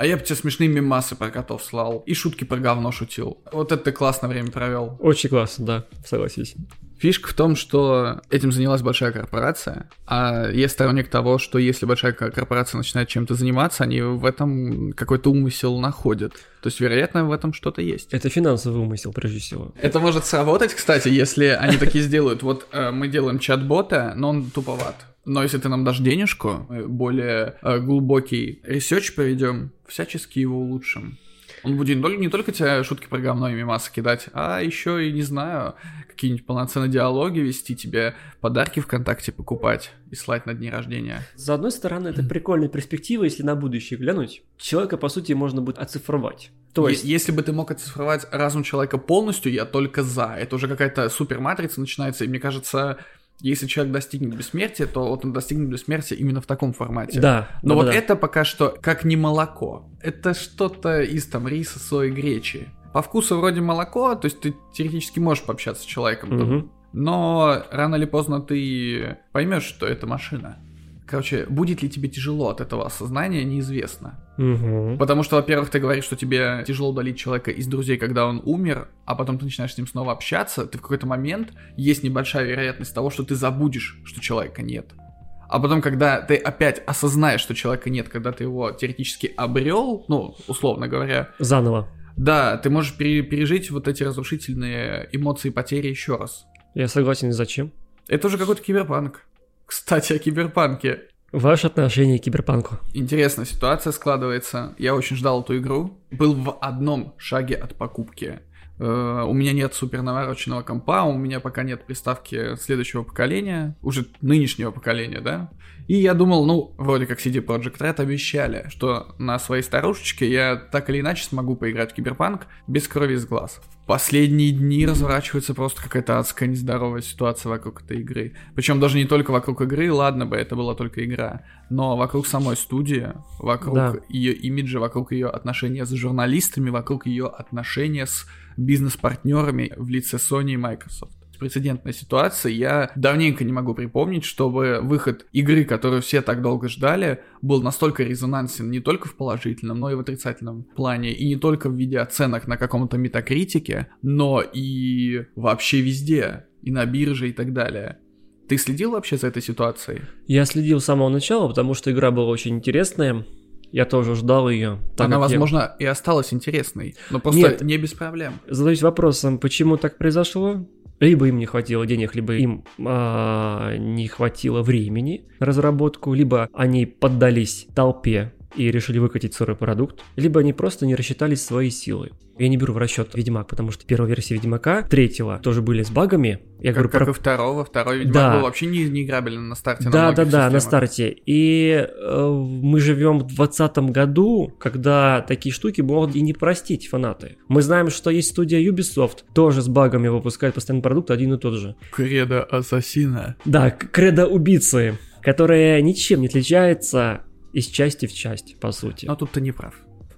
а я бы тебе смешные мемасы про котов слал и шутки про говно шутил. Вот это ты классно время провел. Очень классно, да, согласись. Фишка в том, что этим занялась большая корпорация, а я сторонник того, что если большая ко- корпорация начинает чем-то заниматься, они в этом какой-то умысел находят. То есть, вероятно, в этом что-то есть. Это финансовый умысел, прежде всего. Это может сработать, кстати, если они такие сделают. Вот э, мы делаем чат-бота, но он туповат. Но если ты нам дашь денежку, более э, глубокий research проведем, всячески его улучшим. Он будет не только, тебе шутки про говно и мемасы кидать, а еще и, не знаю, какие-нибудь полноценные диалоги вести, тебе подарки ВКонтакте покупать и слать на дни рождения. С одной стороны, это прикольная перспектива, если на будущее глянуть. Человека, по сути, можно будет оцифровать. То есть, если бы ты мог оцифровать разум человека полностью, я только за. Это уже какая-то суперматрица начинается, и мне кажется, Если человек достигнет бессмертия, то вот он достигнет бессмертия именно в таком формате. Да. Но да, вот да. это пока что как не молоко. Это что-то из там риса, сои, гречи. По вкусу вроде молоко, то есть ты теоретически можешь пообщаться с человеком, там, Мгм. но рано или поздно ты поймешь, что это машина. Короче, будет ли тебе тяжело от этого осознания, неизвестно. Мгм. Потому что, во-первых, ты говоришь, что тебе тяжело удалить человека из друзей, когда он умер, а потом ты начинаешь с ним снова общаться, ты в какой-то момент есть небольшая вероятность того, что ты забудешь, что человека нет. А потом, когда ты опять осознаешь, что человека нет, когда ты его теоретически обрел, ну, условно говоря, Заново. да, ты можешь пере- пережить вот эти разрушительные эмоции потери еще раз. Я согласен, зачем? Это уже какой-то киберпанк. Кстати, о киберпанке. Ваше отношение к киберпанку. Интересная ситуация складывается. Я очень ждал эту игру. Был в одном шаге от покупки. Э, У меня нет супер навороченного компа, у меня пока нет приставки следующего поколения, уже нынешнего поколения, да. И я думал, ну, вроде как CD Projekt Red обещали, что на своей старушечке я так или иначе смогу поиграть в Киберпанк без крови из глаз. Последние дни разворачивается просто какая-то адская нездоровая ситуация вокруг этой игры. Причем даже не только вокруг игры, ладно бы, это была только игра, но вокруг самой студии, вокруг Да. ее имиджа, вокруг ее отношения с журналистами, вокруг ее отношения с бизнес-партнерами в лице Sony и Microsoft. Прецедентная ситуация. Я давненько не могу припомнить, чтобы выход игры, которую все так долго ждали, был настолько резонансен не только в положительном, но и в отрицательном плане. И не только в виде оценок на каком-то метакритике, но и вообще везде. И на бирже и так далее. Ты следил вообще за этой ситуацией? Я следил с самого начала, потому что игра была очень интересная. Я тоже ждал ее. Она, возможно, и осталась интересной, но просто Нет. не без проблем. Задаюсь вопросом, почему так произошло? Либо им не хватило денег, либо им а, не хватило времени на разработку, либо они поддались толпе и решили выкатить сырой продукт, либо они просто не рассчитали свои силы. Я не беру в расчет Ведьмак, потому что первая версия Ведьмака, третьего, тоже были с багами. Я Как, говорю как про и второго, второй Ведьмак Да. был вообще не, не играбелен на старте. на Да, да, да, на системах. старте. И э, мы живем в 2020 году, когда такие штуки могут и не простить фанаты. Мы знаем, что есть студия Ubisoft, тоже с багами выпускает постоянный продукт один и тот же. Кредо Ассасина. Да, кредо убийцы, которая ничем не отличается из части в часть, по сути. Но тут ты не прав.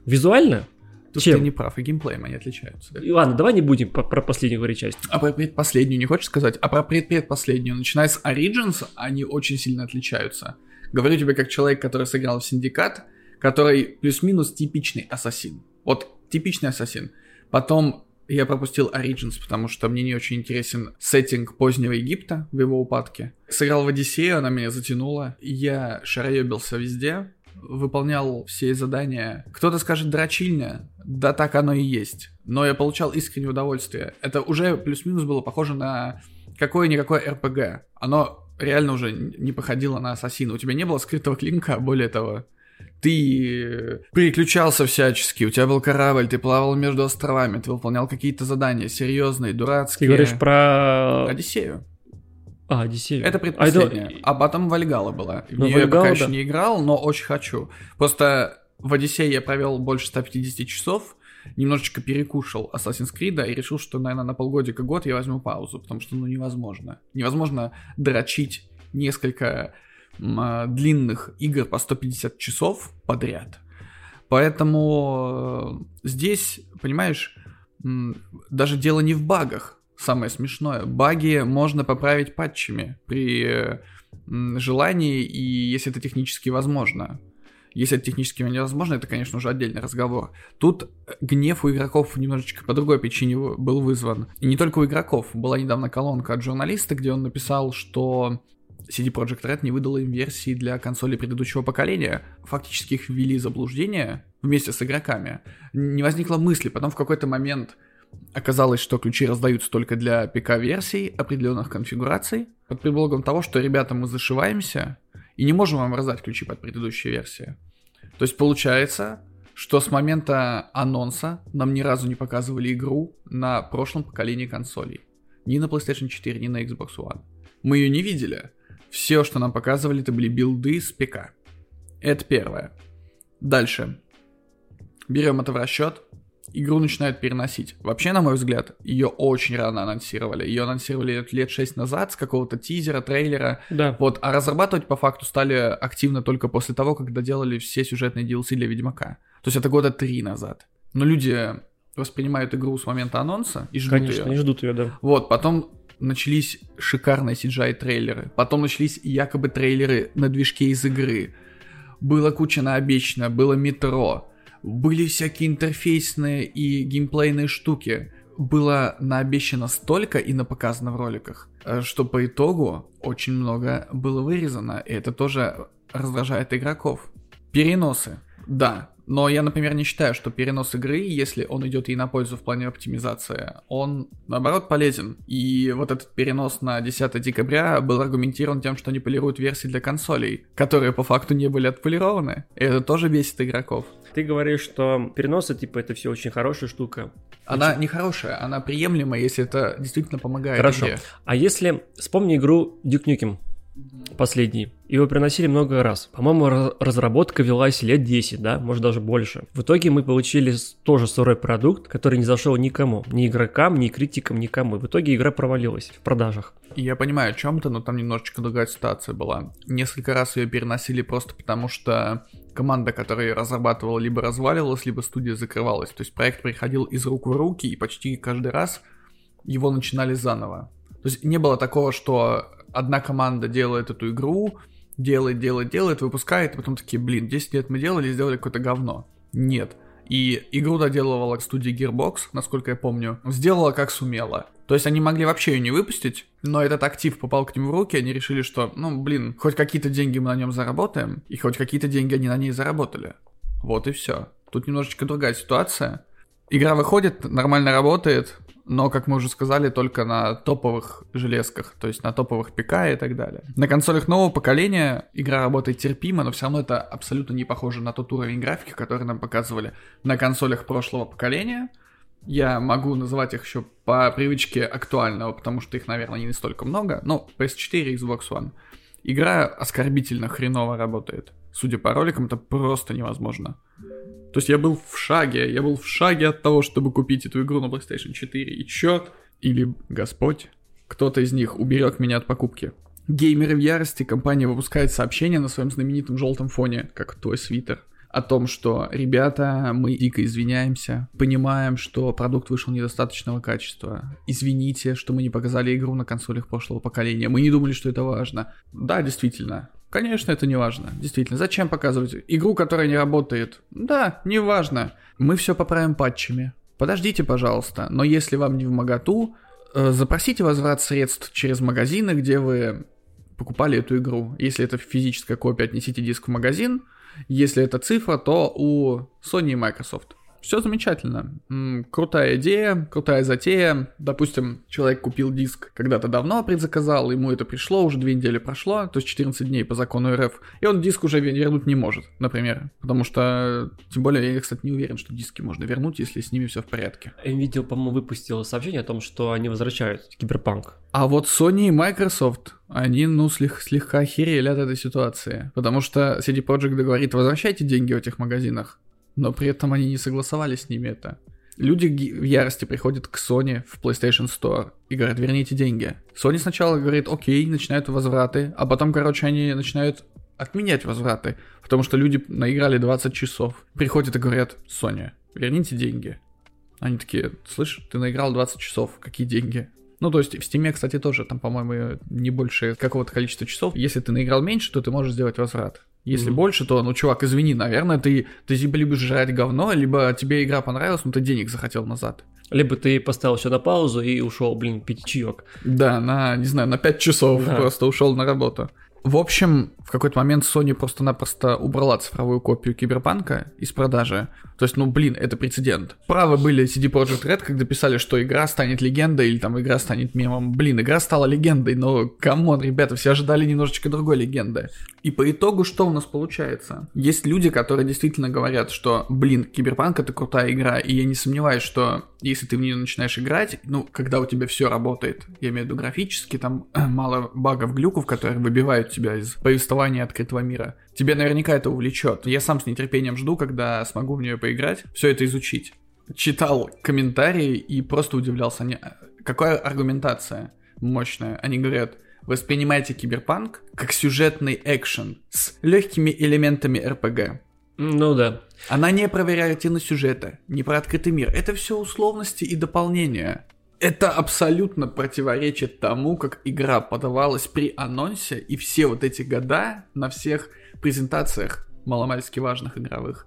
Визуально? Тут Чем? ты не прав, и геймплеем они отличаются. И Ладно, давай не будем по- про последнюю говорить часть. А про предпоследнюю не хочешь сказать? А про предпредпоследнюю, начиная с Origins, они очень сильно отличаются. Говорю тебе как человек, который сыграл в Синдикат, который плюс-минус типичный ассасин. Вот типичный ассасин. Потом я пропустил Origins, потому что мне не очень интересен сеттинг позднего Египта в его упадке. Сыграл в Одиссею, она меня затянула. Я шароебился везде, выполнял все задания. Кто-то скажет дрочильня, да так оно и есть. Но я получал искреннее удовольствие. Это уже плюс-минус было похоже на какое-никакое РПГ. Оно реально уже не походило на Ассасина. У тебя не было скрытого клинка, более того. Ты переключался всячески, у тебя был корабль, ты плавал между островами, ты выполнял какие-то задания серьезные, Ты дурацкие. говоришь про... Одиссею. А, Одиссею. Это А, предпоследняя. А потом Вальгала была. В Ну, нее я пока Вальгалла, еще да. не играл, но очень хочу. Просто в Одиссее я провел больше 150 часов, немножечко перекушал Assassin's Creed и решил, что, наверное, на полгодика год я возьму паузу, потому что, ну, невозможно. Невозможно дрочить несколько длинных игр по 150 часов подряд. Поэтому э, здесь, понимаешь, даже дело не в багах. Самое смешное. Баги можно поправить патчами при э, желании и если это технически возможно. Если это технически невозможно, это, конечно, уже отдельный разговор. Тут э, гнев у игроков немножечко по другой причине был вызван. И не только у игроков. Была недавно колонка от журналиста, где он написал, что CD Projekt Red не выдала им версии для консолей предыдущего поколения. Фактически их ввели заблуждение вместе с игроками. Не возникло мысли, потом в какой-то момент оказалось, что ключи раздаются только для ПК-версий определенных конфигураций, под предлогом того, что, ребята, мы зашиваемся и не можем вам раздать ключи под предыдущие версии. То есть получается, что с момента анонса нам ни разу не показывали игру на прошлом поколении консолей. Ни на PlayStation 4, ни на Xbox One. Мы ее не видели. Все, что нам показывали, это были билды с ПК. Это первое. Дальше. Берем это в расчет. игру начинают переносить. Вообще, на мой взгляд, ее очень рано анонсировали. Ее анонсировали лет 6 назад с какого-то тизера, трейлера. Да. Вот, а разрабатывать по факту стали активно только после того, когда делали все сюжетные DLC для Ведьмака. То есть это года три назад. Но люди воспринимают игру с момента анонса и ждут Конечно, ее. они ждут ее, да. Вот, потом начались шикарные CGI-трейлеры. Потом начались якобы трейлеры на движке из игры. Было куча наобещано, было метро. Были всякие интерфейсные и геймплейные штуки. Было наобещано столько и напоказано в роликах, э, что по итогу очень много было вырезано. И это тоже раздражает игроков. Переносы. Да, но я, например, не считаю, что перенос игры, если он идет ей на пользу в плане оптимизации, он, наоборот, полезен. И вот этот перенос на 10 декабря был аргументирован тем, что они полируют версии для консолей, которые по факту не были отполированы. И это тоже бесит игроков. Ты говоришь, что переносы, типа, это все очень хорошая штука. Она не хорошая, она приемлемая, если это действительно помогает Хорошо. игре. А если... Вспомни игру Duke Nukem. Последний. Его приносили много раз. По-моему, раз- разработка велась лет 10, да, может даже больше. В итоге мы получили тоже сырой продукт, который не зашел никому. Ни игрокам, ни критикам, никому. В итоге игра провалилась в продажах. Я понимаю о чем-то, но там немножечко другая ситуация была. Несколько раз ее переносили просто потому, что команда, которая ее разрабатывала, либо разваливалась, либо студия закрывалась. То есть проект приходил из рук в руки, и почти каждый раз его начинали заново. То есть не было такого, что одна команда делает эту игру, делает, делает, делает, выпускает, и потом такие, блин, 10 лет мы делали сделали какое-то говно. Нет. И игру доделывала студия Gearbox, насколько я помню, сделала как сумела. То есть они могли вообще ее не выпустить, но этот актив попал к ним в руки, они решили, что, ну, блин, хоть какие-то деньги мы на нем заработаем, и хоть какие-то деньги они на ней заработали. Вот и все. Тут немножечко другая ситуация. Игра выходит, нормально работает, но, как мы уже сказали, только на топовых железках, то есть на топовых ПК и так далее. На консолях нового поколения игра работает терпимо, но все равно это абсолютно не похоже на тот уровень графики, который нам показывали на консолях прошлого поколения. Я могу называть их еще по привычке актуального, потому что их, наверное, не настолько много, но PS4 и Xbox One. Игра оскорбительно хреново работает. Судя по роликам, это просто невозможно. То есть я был в шаге, я был в шаге от того, чтобы купить эту игру на PlayStation 4, и черт, или Господь, кто-то из них уберег меня от покупки. Геймеры в ярости, компания выпускает сообщение на своем знаменитом желтом фоне, как твой свитер, о том, что, ребята, мы дико извиняемся, понимаем, что продукт вышел недостаточного качества, извините, что мы не показали игру на консолях прошлого поколения, мы не думали, что это важно. Да, действительно, Конечно, это не важно. Действительно, зачем показывать игру, которая не работает? Да, не важно. Мы все поправим патчами. Подождите, пожалуйста. Но если вам не в моготу, э, запросите возврат средств через магазины, где вы покупали эту игру. Если это физическая копия, отнесите диск в магазин. Если это цифра, то у Sony и Microsoft. Все замечательно. Крутая идея, крутая затея. Допустим, человек купил диск когда-то давно, предзаказал, ему это пришло, уже две недели прошло, то есть 14 дней по закону РФ, и он диск уже вер- вернуть не может, например. Потому что, тем более, я, кстати, не уверен, что диски можно вернуть, если с ними все в порядке. Nvidia, по-моему, выпустила сообщение о том, что они возвращают Киберпанк. А вот Sony и Microsoft, они, ну, слег- слегка охерели от этой ситуации. Потому что CD Projekt говорит, возвращайте деньги в этих магазинах. Но при этом они не согласовали с ними это. Люди в ярости приходят к Sony в PlayStation Store и говорят, верните деньги. Sony сначала говорит, окей, начинают возвраты, а потом, короче, они начинают отменять возвраты, потому что люди наиграли 20 часов. Приходят и говорят, Sony, верните деньги. Они такие, слышь, ты наиграл 20 часов, какие деньги? Ну, то есть в Steam, кстати, тоже там, по-моему, не больше какого-то количества часов. Если ты наиграл меньше, то ты можешь сделать возврат. Если Мгм. больше, то, ну, чувак, извини, наверное, ты, ты либо любишь жрать говно, либо тебе игра понравилась, но ты денег захотел назад. Либо ты поставил все на паузу и ушел, блин, пить чаек. Да, на, не знаю, на 5 часов Да. просто ушел на работу. В общем, в какой-то момент Sony просто-напросто убрала цифровую копию Киберпанка из продажи. То есть, ну, блин, это прецедент. Правы были CD Projekt Red, когда писали, что игра станет легендой или там игра станет мемом. Блин, игра стала легендой, но, come on, ребята, все ожидали немножечко другой легенды. И по итогу что у нас получается? Есть люди, которые действительно говорят, что, блин, Киберпанк это крутая игра, и я не сомневаюсь, что если ты в нее начинаешь играть, ну, когда у тебя все работает, я имею в виду графически, там мало багов, глюков, которые выбивают тебя из повествования открытого мира, тебя наверняка это увлечет. Я сам с нетерпением жду, когда смогу в нее поиграть, все это изучить. читал комментарии и просто удивлялся. Они... Какая аргументация мощная. Они говорят, воспринимайте киберпанк как сюжетный экшен с легкими элементами РПГ. Ну да. Она не про вариативно сюжета, не про открытый мир. Это все условности и дополнения. Это абсолютно противоречит тому, как игра подавалась при анонсе и все вот эти года на всех презентациях маломальски важных игровых.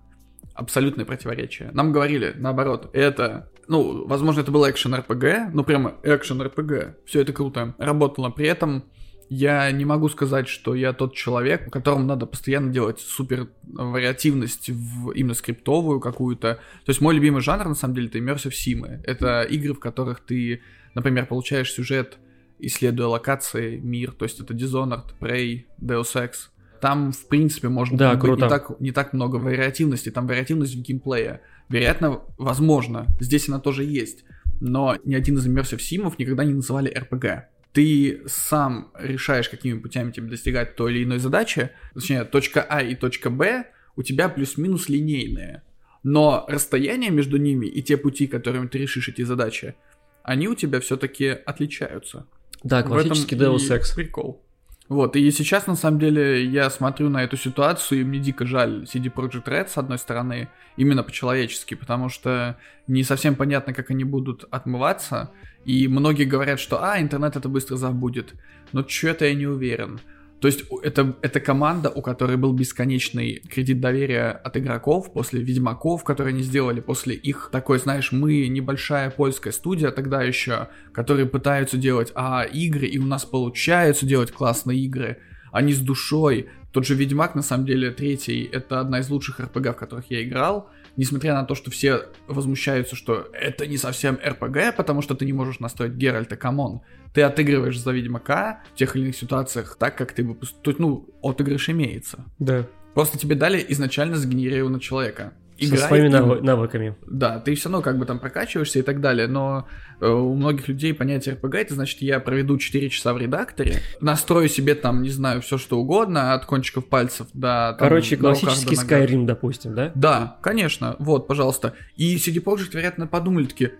Абсолютное противоречие. Нам говорили, наоборот, это ну, возможно, это был экшен РПГ, ну, прямо экшен РПГ. Все это круто. Работало. При этом я не могу сказать, что я тот человек, которому надо постоянно делать супер вариативность в именно скриптовую какую-то. То есть мой любимый жанр, на самом деле, это immersive симы. Это игры, в которых ты, например, получаешь сюжет, исследуя локации, мир. То есть это Dishonored, Prey, Deus Ex. Там, в принципе, может да, быть не так, не так много вариативности. Там вариативность в геймплее. Вероятно, возможно, здесь она тоже есть. Но ни один из immersive симов никогда не называли RPG ты сам решаешь, какими путями тебе достигать той или иной задачи, точнее, точка А и точка Б у тебя плюс-минус линейные. Но расстояние между ними и те пути, которыми ты решишь эти задачи, они у тебя все-таки отличаются. Да, классический Deus Ex. Прикол. Вот, и сейчас, на самом деле, я смотрю на эту ситуацию, и мне дико жаль CD Projekt Red, с одной стороны, именно по-человечески, потому что не совсем понятно, как они будут отмываться, и многие говорят, что, а, интернет это быстро забудет, но что-то я не уверен. То есть это, это команда, у которой был бесконечный кредит доверия от игроков после Ведьмаков, которые они сделали, после их такой, знаешь, мы небольшая польская студия тогда еще, которые пытаются делать а, игры, и у нас получается делать классные игры, они с душой. Тот же Ведьмак, на самом деле, третий, это одна из лучших РПГ, в которых я играл, несмотря на то, что все возмущаются, что это не совсем РПГ, потому что ты не можешь настроить Геральта, come on. Ты отыгрываешь за Ведьмака в тех или иных ситуациях так, как ты бы... Есть, ну, отыгрыш имеется. Да. Просто тебе дали изначально сгенерированного человека. Играй Со своими им. навыками. Да, ты все равно как бы там прокачиваешься и так далее, но э, у многих людей понятие RPG это значит, я проведу 4 часа в редакторе, настрою себе там, не знаю, все что угодно, от кончиков пальцев до... Там, Короче, классический Skyrim, допустим, да? Да, конечно, вот, пожалуйста. И CD Projekt, вероятно, подумали таки,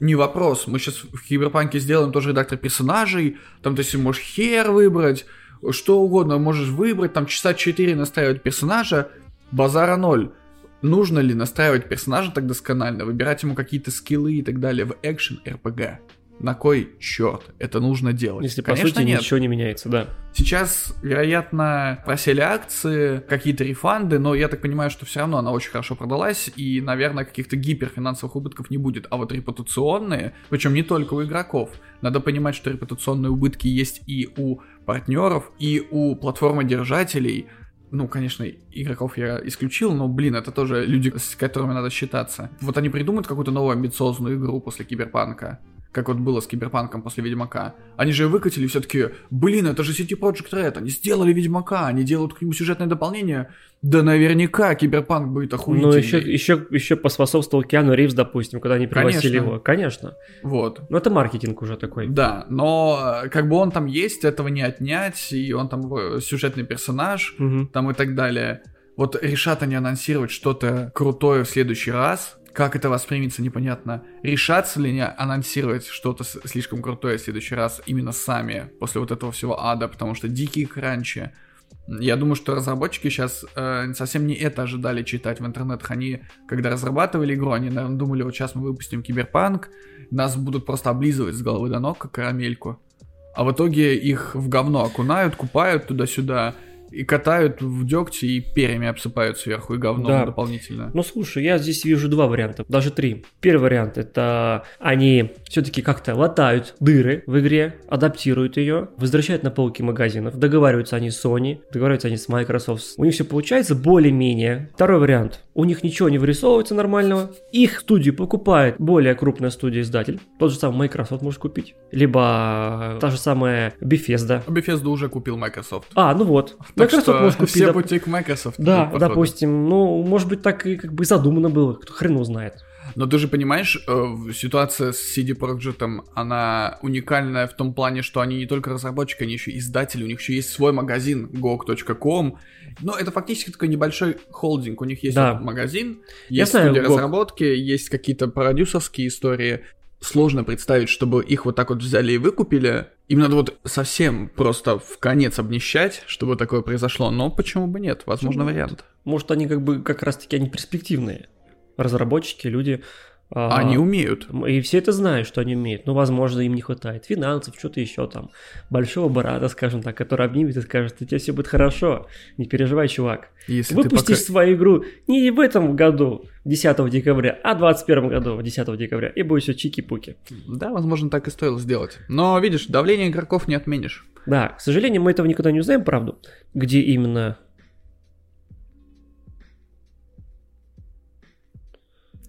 не вопрос, мы сейчас в Киберпанке сделаем тоже редактор персонажей, там ты себе можешь хер выбрать, что угодно можешь выбрать, там часа 4 настраивать персонажа, базара ноль нужно ли настраивать персонажа так досконально, выбирать ему какие-то скиллы и так далее в экшен RPG? На кой черт это нужно делать? Если Конечно, по сути нет. ничего не меняется, да. Сейчас, вероятно, просели акции, какие-то рефанды, но я так понимаю, что все равно она очень хорошо продалась, и, наверное, каких-то гиперфинансовых убытков не будет. А вот репутационные, причем не только у игроков, надо понимать, что репутационные убытки есть и у партнеров, и у платформодержателей, ну, конечно, игроков я исключил, но, блин, это тоже люди, с которыми надо считаться. Вот они придумают какую-то новую амбициозную игру после Киберпанка, как вот было с Киберпанком после Ведьмака. Они же выкатили все-таки, блин, это же City Project Red, они сделали Ведьмака, они делают к нему сюжетное дополнение. Да наверняка Киберпанк будет охуительный. Ну, еще, еще, еще поспособствовал Киану Ривз, допустим, когда они пригласили Конечно. его. Конечно. Вот. Но это маркетинг уже такой. Да, но э, как бы он там есть, этого не отнять, и он там сюжетный персонаж, угу. там и так далее. Вот решат они анонсировать что-то крутое в следующий раз, как это воспримется, непонятно. Решатся ли они анонсировать что-то слишком крутое в следующий раз именно сами после вот этого всего ада, потому что дикие кранчи. Я думаю, что разработчики сейчас э, совсем не это ожидали читать в интернетах. Они, когда разрабатывали игру, они, наверное, думали, вот сейчас мы выпустим киберпанк, нас будут просто облизывать с головы до ног, как карамельку. А в итоге их в говно окунают, купают туда-сюда, и катают в дегте и перьями обсыпают сверху и говном да. дополнительно. Ну слушай, я здесь вижу два варианта, даже три. Первый вариант это они все-таки как-то латают дыры в игре, адаптируют ее, возвращают на полки магазинов, договариваются они с Sony, договариваются они с Microsoft. У них все получается более-менее. Второй вариант. У них ничего не вырисовывается нормального. Их студию покупает более крупная студия-издатель. Тот же самый Microsoft может купить. Либо та же самая Bethesda. Bethesda уже купил Microsoft. А, ну вот. Microsoft что может купить. Все пути к Microsoft. Да, допустим. Ну, может быть, так и как бы задумано было, кто хрен знает. Но ты же понимаешь, э, ситуация с CD Projekt, она уникальная в том плане, что они не только разработчики, они еще издатели, у них еще есть свой магазин gog.com. Но это фактически такой небольшой холдинг. У них есть Да. магазин, Я есть знаю, студия GOG. разработки, есть какие-то продюсерские истории. Сложно представить, чтобы их вот так вот взяли и выкупили. Им надо вот совсем просто в конец обнищать, чтобы такое произошло. Но почему бы нет? Возможно, Почему вариант. Может, они как бы как раз-таки они перспективные. Разработчики, люди. А, Они умеют. И все это знают, что они умеют. Но, возможно, им не хватает финансов, что-то еще там. Большого брата, скажем так, который обнимет и скажет, у тебя все будет хорошо. Не переживай, чувак. Если Выпустишь пока- свою игру не в этом году, 10 декабря, а в 21 году, 10 декабря. И будет все чики-пуки. Да, возможно, так и стоило сделать. Но, видишь, давление игроков не отменишь. Да, к сожалению, мы этого никогда не узнаем, правду. Где именно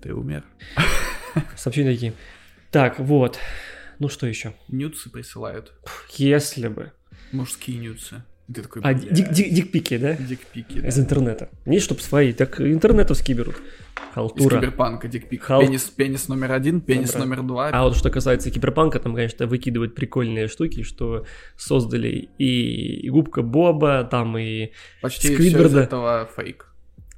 Ты умер. сообщения такие. Так, вот. Ну что еще? Нюцы присылают. Если бы. Мужские нюцы. Ты такой, А, дик- дик- дикпики, да? дикпики, да. Из интернета. Не, чтоб свои, так интернетовские берут. Из Халтура. киберпанка дикпик. Хал- Пенис, пенис номер один, пенис Добро. номер два. А вот что касается киберпанка, там, конечно, выкидывают прикольные штуки, что создали и, и губка Боба, там и... Почти все из этого фейк.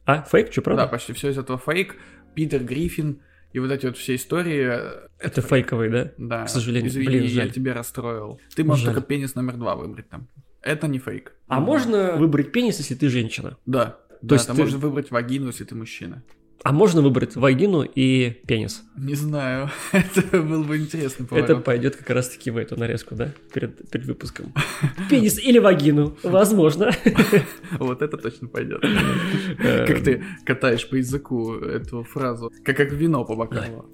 А, фейк, что, правда? Да, почти все из этого фейк. Питер Гриффин и вот эти вот все истории. э, Это фейковый, да? Да. К сожалению, Извини, блин, я жаль. тебя расстроил. Ты можешь Жаль. только пенис номер два выбрать там. Это не фейк. А можно выбрать пенис, если ты женщина? Да. Да, есть ты- можешь выбрать вагину, если ты мужчина. А можно выбрать вагину и пенис? Не знаю. Это был бы интересный Это поворот. пойдет как раз-таки в эту нарезку, да? Перед, перед выпуском. Пенис или вагину? Возможно. Вот это точно пойдет. Как ты катаешь по языку эту фразу. Как, как вино по бокалу.